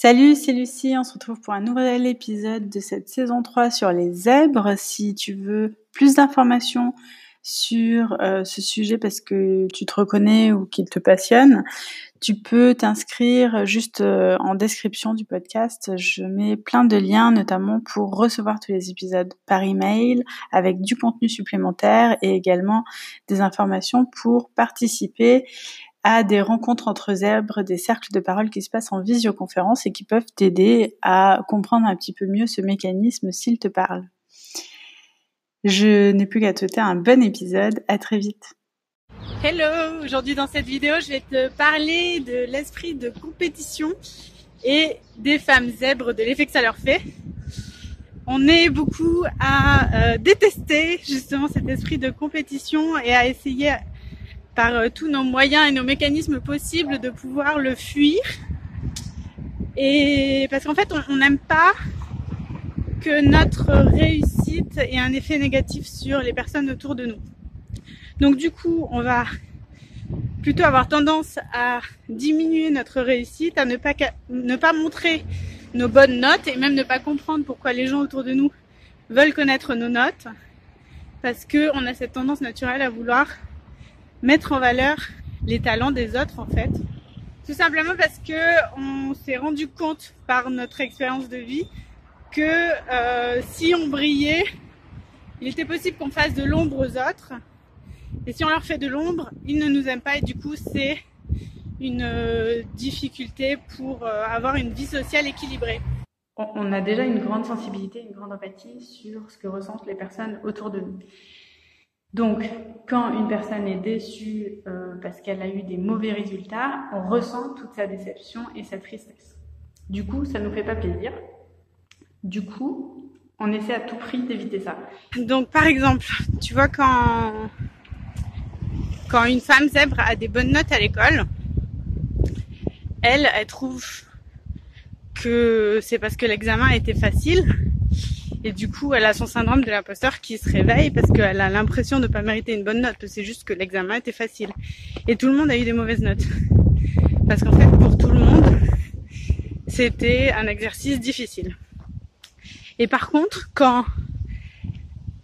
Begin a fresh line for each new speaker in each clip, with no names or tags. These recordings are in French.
Salut, c'est Lucie, on se retrouve pour un nouvel épisode de cette saison 3 sur les zèbres. Si tu veux plus d'informations sur euh, ce sujet parce que tu te reconnais ou qu'il te passionne, tu peux t'inscrire juste euh, en description du podcast. Je mets plein de liens, notamment pour recevoir tous les épisodes par email avec du contenu supplémentaire et également des informations pour participer à des rencontres entre zèbres, des cercles de parole qui se passent en visioconférence et qui peuvent t'aider à comprendre un petit peu mieux ce mécanisme s'il te parle. Je n'ai plus qu'à te souhaiter un bon épisode. À très vite.
Hello! Aujourd'hui dans cette vidéo, je vais te parler de l'esprit de compétition et des femmes zèbres, de l'effet que ça leur fait. On est beaucoup à euh, détester justement cet esprit de compétition et à essayer par euh, tous nos moyens et nos mécanismes possibles de pouvoir le fuir. Et parce qu'en fait, on n'aime pas que notre réussite ait un effet négatif sur les personnes autour de nous. Donc du coup, on va plutôt avoir tendance à diminuer notre réussite, à ne pas, ne pas montrer nos bonnes notes et même ne pas comprendre pourquoi les gens autour de nous veulent connaître nos notes parce que on a cette tendance naturelle à vouloir mettre en valeur les talents des autres en fait. Tout simplement parce que on s'est rendu compte par notre expérience de vie que euh, si on brillait, il était possible qu'on fasse de l'ombre aux autres. Et si on leur fait de l'ombre, ils ne nous aiment pas et du coup c'est une euh, difficulté pour euh, avoir une vie sociale équilibrée.
On a déjà une grande sensibilité, une grande empathie sur ce que ressentent les personnes autour de nous. Donc, quand une personne est déçue euh, parce qu'elle a eu des mauvais résultats, on ressent toute sa déception et sa tristesse. Du coup, ça nous fait pas plaisir. Du coup, on essaie à tout prix d'éviter ça.
Donc, par exemple, tu vois quand quand une femme zèbre a des bonnes notes à l'école, elle, elle trouve que c'est parce que l'examen était facile et du coup, elle a son syndrome de l'imposteur qui se réveille parce qu'elle a l'impression de ne pas mériter une bonne note. C'est juste que l'examen était facile. Et tout le monde a eu des mauvaises notes. Parce qu'en fait, pour tout le monde, c'était un exercice difficile. Et par contre, quand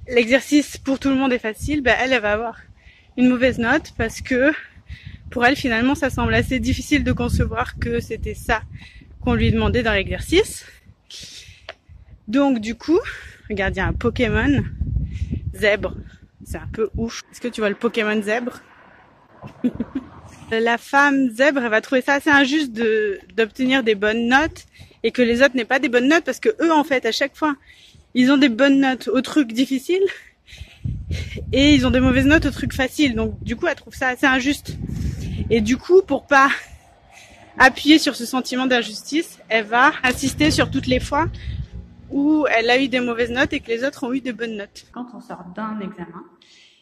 l'exercice pour tout le monde est facile, ben elle, elle va avoir une mauvaise note parce que pour elle, finalement, ça semble assez difficile de concevoir que c'était ça qu'on lui demandait dans l'exercice. Donc du coup, regarde, il y a un Pokémon zèbre. C'est un peu ouf. Est-ce que tu vois le Pokémon zèbre? La femme zèbre, elle va trouver ça assez injuste d'obtenir des bonnes notes et que les autres n'aient pas des bonnes notes parce que eux, en fait, à chaque fois, ils ont des bonnes notes aux trucs difficiles et ils ont des mauvaises notes aux trucs faciles. Donc du coup, elle trouve ça assez injuste. Et du coup, pour pas appuyer sur ce sentiment d'injustice, elle va insister sur toutes les fois où elle a eu des mauvaises notes et que les autres ont eu des bonnes notes.
Quand on sort d'un examen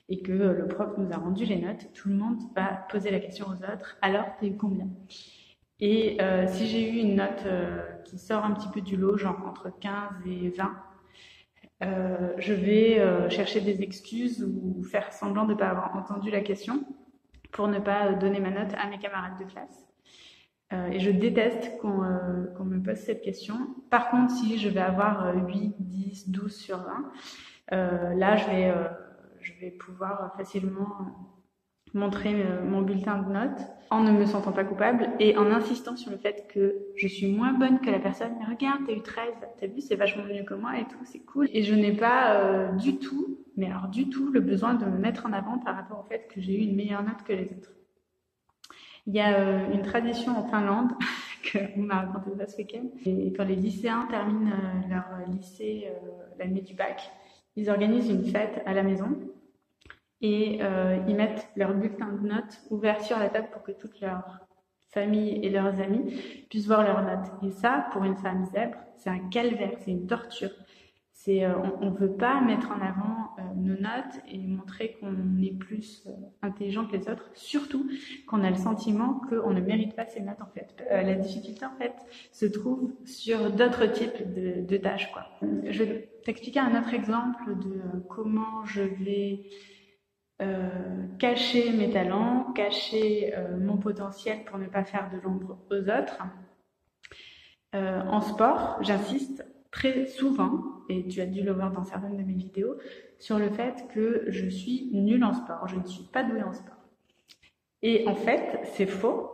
et que le prof nous a rendu les notes, tout le monde va poser la question aux autres, alors t'as eu combien? Et euh, si j'ai eu une note euh, qui sort un petit peu du lot, genre entre 15 et 20, euh, je vais chercher des excuses ou faire semblant de ne pas avoir entendu la question pour ne pas donner ma note à mes camarades de classe. Euh, et je déteste euh, qu'on me pose cette question. Par contre, si je vais avoir 8, 10, 12 sur 20, là, je vais, je vais pouvoir facilement montrer mon bulletin de notes en ne me sentant pas coupable et en insistant sur le fait que je suis moins bonne que la personne. Mais regarde, t'as eu 13, t'as vu, c'est vachement mieux que moi et tout, c'est cool. Et je n'ai pas du tout, mais alors du tout, le besoin de me mettre en avant par rapport au fait que j'ai eu une meilleure note que les autres. Il y a euh, une tradition en Finlande, qu'on m'a raconté ça ce week-end, et quand les lycéens terminent euh, leur lycée euh, l'année du bac, ils organisent une fête à la maison et ils mettent leur bulletin de notes ouvert sur la table pour que toute leur famille et leurs amis puissent voir leurs notes. Et ça, pour une femme zèbre, c'est un calvaire, c'est une torture. C'est, on ne veut pas mettre en avant nos notes et montrer qu'on est plus euh, intelligent que les autres, surtout qu'on a le sentiment qu'on ne mérite pas ces notes en fait. la difficulté en fait se trouve sur d'autres types de, tâches. Je vais t'expliquer un autre exemple de comment je vais cacher mes talents, cacher mon potentiel pour ne pas faire de l'ombre aux autres. Euh, en sport, j'insiste très souvent, et tu as dû le voir dans certaines de mes vidéos, sur le fait que je suis nulle en sport. Je ne suis pas douée en sport. Et en fait, c'est faux.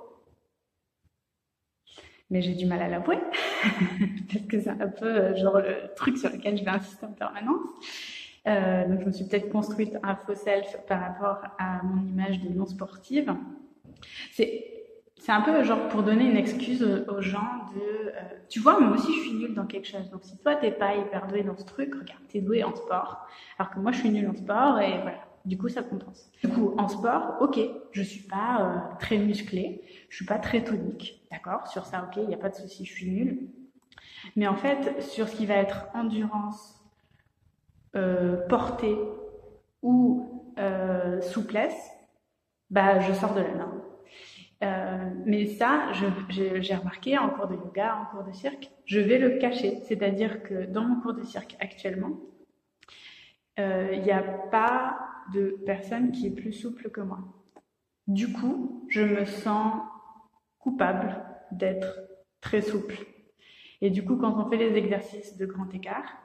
Mais j'ai du mal à l'avouer, parce que c'est un peu euh, genre le truc sur lequel je vais insister en permanence. Euh, donc je me suis peut-être construite un faux self par rapport à mon image de non sportive. C'est c'est un peu genre pour donner une excuse aux gens de, euh, tu vois, moi aussi je suis nulle dans quelque chose. Donc si toi t'es pas hyper doué dans ce truc, regarde, t'es doué en sport, alors que moi je suis nulle en sport et voilà. Du coup, ça compense. Du coup, en sport, ok, je suis pas euh, très musclée, je suis pas très tonique, d'accord? Sur ça, ok, il n'y a pas de souci, je suis nulle. Mais en fait, sur ce qui va être endurance, euh, portée ou euh, souplesse, bah, je sors de la norme. Euh, mais ça, j'ai remarqué en cours de yoga, en cours de cirque, je vais le cacher. C'est-à-dire que dans mon cours de cirque actuellement, euh, il n'y a pas de personne qui est plus souple que moi. Du coup, je me sens coupable d'être très souple. Et du coup, quand on fait les exercices de grand écart,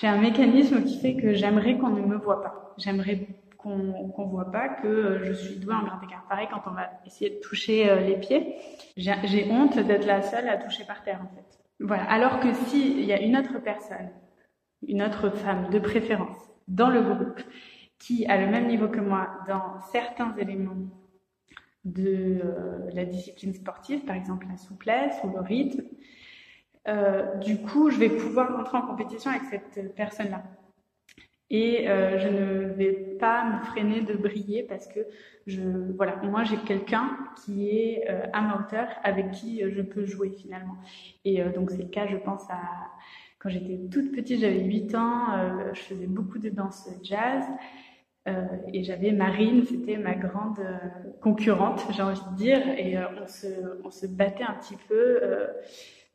j'ai un mécanisme qui fait que j'aimerais qu'on ne me voit pas. J'aimerais qu'on ne voit pas que euh, je suis douée en grand écart. Pareil, quand on va essayer de toucher euh, les pieds, j'ai honte d'être la seule à toucher par terre, en fait. Voilà. Alors que s'il y a une autre personne, une autre femme de préférence, dans le groupe, qui a le même niveau que moi dans certains éléments de euh, la discipline sportive, par exemple la souplesse ou le rythme, du coup, je vais pouvoir rentrer en compétition avec cette personne-là et euh, je ne vais pas me freiner de briller parce que je voilà. Moi j'ai quelqu'un qui est euh, à ma avec qui euh, je peux jouer finalement. Et euh, donc c'est le cas je pense à quand j'étais toute petite j'avais 8 ans euh, je faisais beaucoup de danse jazz. Et j'avais Marine c'était ma grande concurrente j'ai envie de dire. Et on se on se battait un petit peu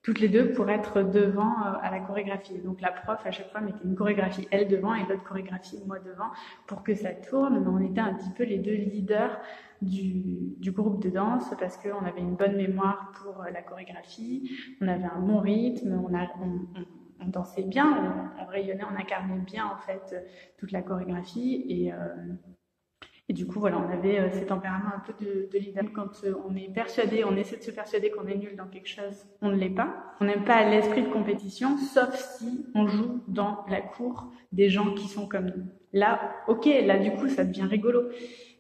toutes les deux pour être devant euh, à la chorégraphie. Donc la prof à chaque fois mettait une chorégraphie elle devant et l'autre chorégraphie moi devant pour que ça tourne. Mais on était un petit peu les deux leaders du, du groupe de danse parce qu'on avait une bonne mémoire pour euh, la chorégraphie, on avait un bon rythme, on, a, on, on, dansait bien, on, rayonnait, on incarnait bien en fait toute la chorégraphie et euh, et du coup, voilà, on avait euh, ces tempéraments un peu de, de leader. Quand euh, on est persuadé, on essaie de se persuader qu'on est nul dans quelque chose, on ne l'est pas. On n'aime pas l'esprit de compétition, sauf si on joue dans la cour des gens qui sont comme nous. Là, ok, là du coup, ça devient rigolo.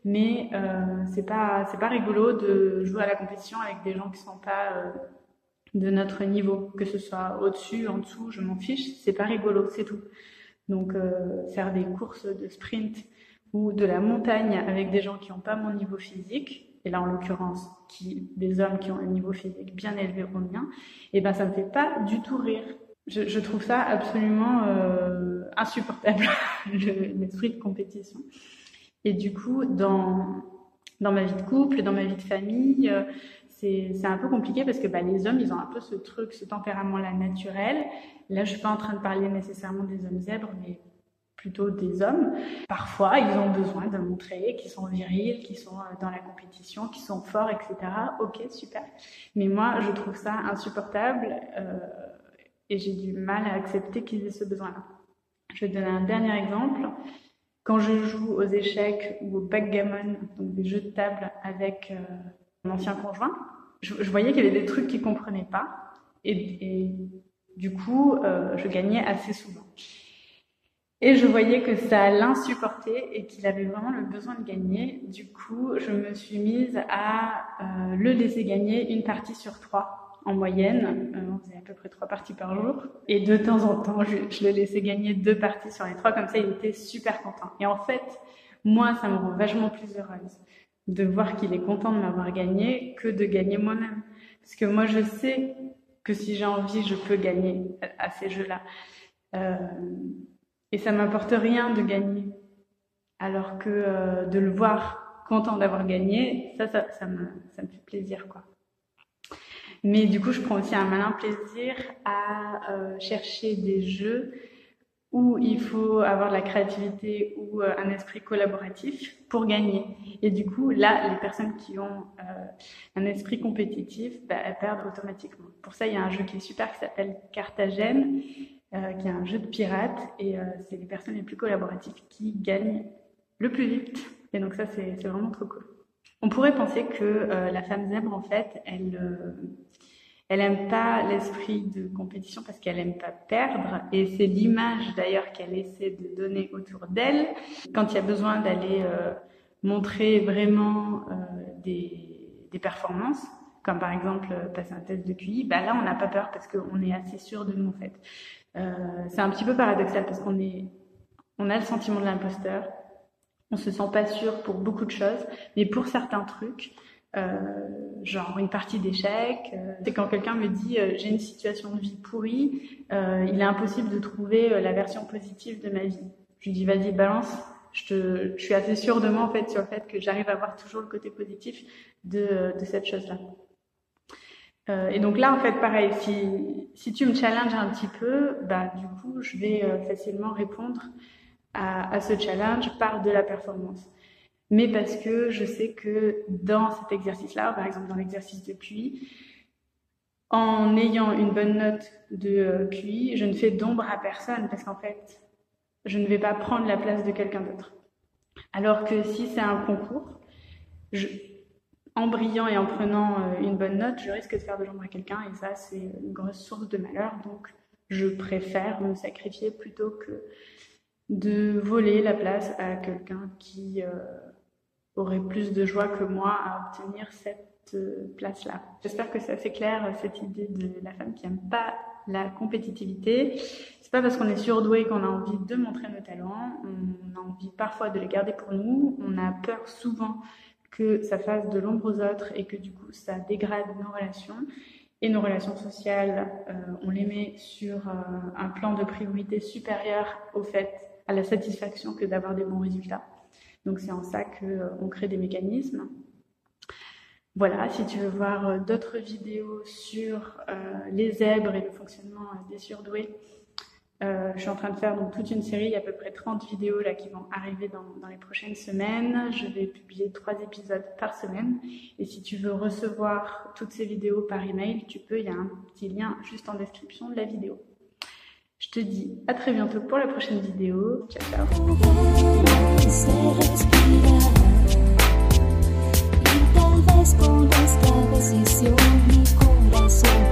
Mais euh, c'est pas c'est pas rigolo de jouer à la compétition avec des gens qui sont pas euh, de notre niveau, que ce soit au-dessus, en dessous, je m'en fiche. C'est pas rigolo, c'est tout. Donc euh, faire des courses de sprint ou de la montagne avec des gens qui n'ont pas mon niveau physique, et là en l'occurrence qui, des hommes qui ont un niveau physique bien élevé au mien, et eh ben ça me fait pas du tout rire. Je, trouve ça absolument euh, insupportable, l'esprit de compétition. Et du coup, dans, dans ma vie de couple, dans ma vie de famille, euh, c'est un peu compliqué parce que bah, les hommes, ils ont un peu ce truc, ce tempérament-là naturel. Là, je suis pas en train de parler nécessairement des hommes zèbres, mais plutôt des hommes. Parfois, ils ont besoin de montrer qu'ils sont virils, qu'ils sont euh, dans la compétition, qu'ils sont forts, etc. Ok, super. Mais moi, je trouve ça insupportable euh, et j'ai du mal à accepter qu'ils aient ce besoin-là. Je vais donner un dernier exemple. Quand je joue aux échecs ou au backgammon, donc des jeux de table avec euh, mon ancien conjoint, je, voyais qu'il y avait des trucs qu'il comprenait pas et, du coup, je gagnais assez souvent. Et je voyais que ça l'insupportait et qu'il avait vraiment le besoin de gagner. Du coup, je me suis mise à euh, le laisser gagner une partie sur trois en moyenne. Euh, on faisait à peu près trois parties par jour. Et de temps en temps, je, le laissais gagner deux parties sur les trois. Comme ça, il était super content. Et en fait, moi, ça me rend vachement plus heureuse de voir qu'il est content de m'avoir gagné que de gagner moi-même. Parce que moi, je sais que si j'ai envie, je peux gagner à, à ces jeux-là. Euh, et ça m'apporte rien de gagner. Alors que euh, de le voir content d'avoir gagné, ça, ça, ça, me, ça me fait plaisir, quoi. Mais du coup, je prends aussi un malin plaisir à euh, chercher des jeux où il faut avoir de la créativité ou euh, un esprit collaboratif pour gagner. Et du coup, là, les personnes qui ont un esprit compétitif, bah, elles perdent automatiquement. Pour ça, il y a un jeu qui est super qui s'appelle Carthagène, euh, qui est un jeu de pirates, et c'est les personnes les plus collaboratives qui gagnent le plus vite. Et donc ça, c'est vraiment trop cool. On pourrait penser que la femme zèbre, en fait, elle elle pas l'esprit de compétition parce qu'elle aime pas perdre et c'est l'image d'ailleurs qu'elle essaie de donner autour d'elle quand il y a besoin d'aller euh, montrer vraiment euh, des, des, performances comme par exemple euh, passer un test de QI bah là on n'a pas peur parce qu'on est assez sûr de nous en fait c'est un petit peu paradoxal parce qu'on est on a le sentiment de l'imposteur on se sent pas sûr pour beaucoup de choses mais pour certains trucs euh, genre une partie d'échec. Euh, c'est quand quelqu'un me dit euh, j'ai une situation de vie pourrie, il est impossible de trouver la version positive de ma vie. Je lui dis vas-y balance. Je, te, je suis assez sûre de moi en fait sur le fait que j'arrive à voir toujours le côté positif de, de cette chose-là. Euh, et donc là, en fait, pareil, si, si tu me challenges un petit peu, bah, du coup, je vais facilement répondre à, à, ce challenge par de la performance mais parce que je sais que dans cet exercice-là, par exemple dans l'exercice de QI, en ayant une bonne note de euh, QI, je ne fais d'ombre à personne parce qu'en fait, je ne vais pas prendre la place de quelqu'un d'autre. Alors que si c'est un concours, je, en brillant et en prenant euh, une bonne note, je risque de faire de l'ombre à quelqu'un et ça, c'est une grosse source de malheur. Donc, je préfère me sacrifier plutôt que de voler la place à quelqu'un qui euh, aurait plus de joie que moi à obtenir cette euh, place-là. J'espère que c'est assez clair cette idée de la femme qui aime pas la compétitivité. C'est pas parce qu'on est surdoué qu'on a envie de montrer nos talents. On a envie parfois de les garder pour nous. On a peur souvent que ça fasse de l'ombre aux autres et que du coup ça dégrade nos relations. Et nos relations sociales, euh, on les met sur un plan de priorité supérieur au fait, à la satisfaction que d'avoir des bons résultats. Donc c'est en ça qu'on euh, crée des mécanismes. Voilà, si tu veux voir euh, d'autres vidéos sur euh, les zèbres et le fonctionnement des surdoués, je suis en train de faire donc toute une série, il y a à peu près 30 vidéos là qui vont arriver dans, dans, les prochaines semaines. Je vais publier trois épisodes par semaine. Et si tu veux recevoir toutes ces vidéos par email, tu peux, il y a un petit lien juste en description de la vidéo. Je te dis à très bientôt pour la prochaine vidéo. Ciao ciao